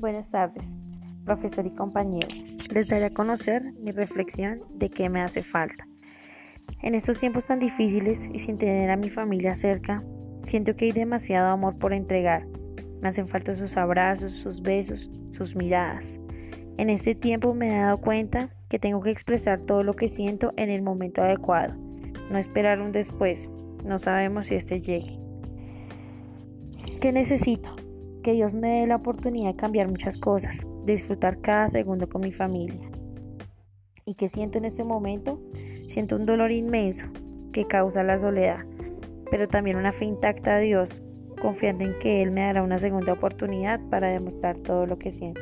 buenas tardes, profesor y compañero. Les daré a conocer mi reflexión de qué me hace falta. En estos tiempos tan difíciles y sin tener a mi familia cerca, siento que hay demasiado amor por entregar. Me hacen falta sus abrazos, sus besos, sus miradas. En este tiempo me he dado cuenta que tengo que expresar todo lo que siento en el momento adecuado, no esperar un después. No sabemos si este llegue. ¿Qué necesito? Que Dios me dé la oportunidad de cambiar muchas cosas, de disfrutar cada segundo con mi familia. ¿Y qué siento en este momento? Siento un dolor inmenso que causa la soledad, pero también una fe intacta a Dios, confiando en que Él me dará una segunda oportunidad para demostrar todo lo que siento.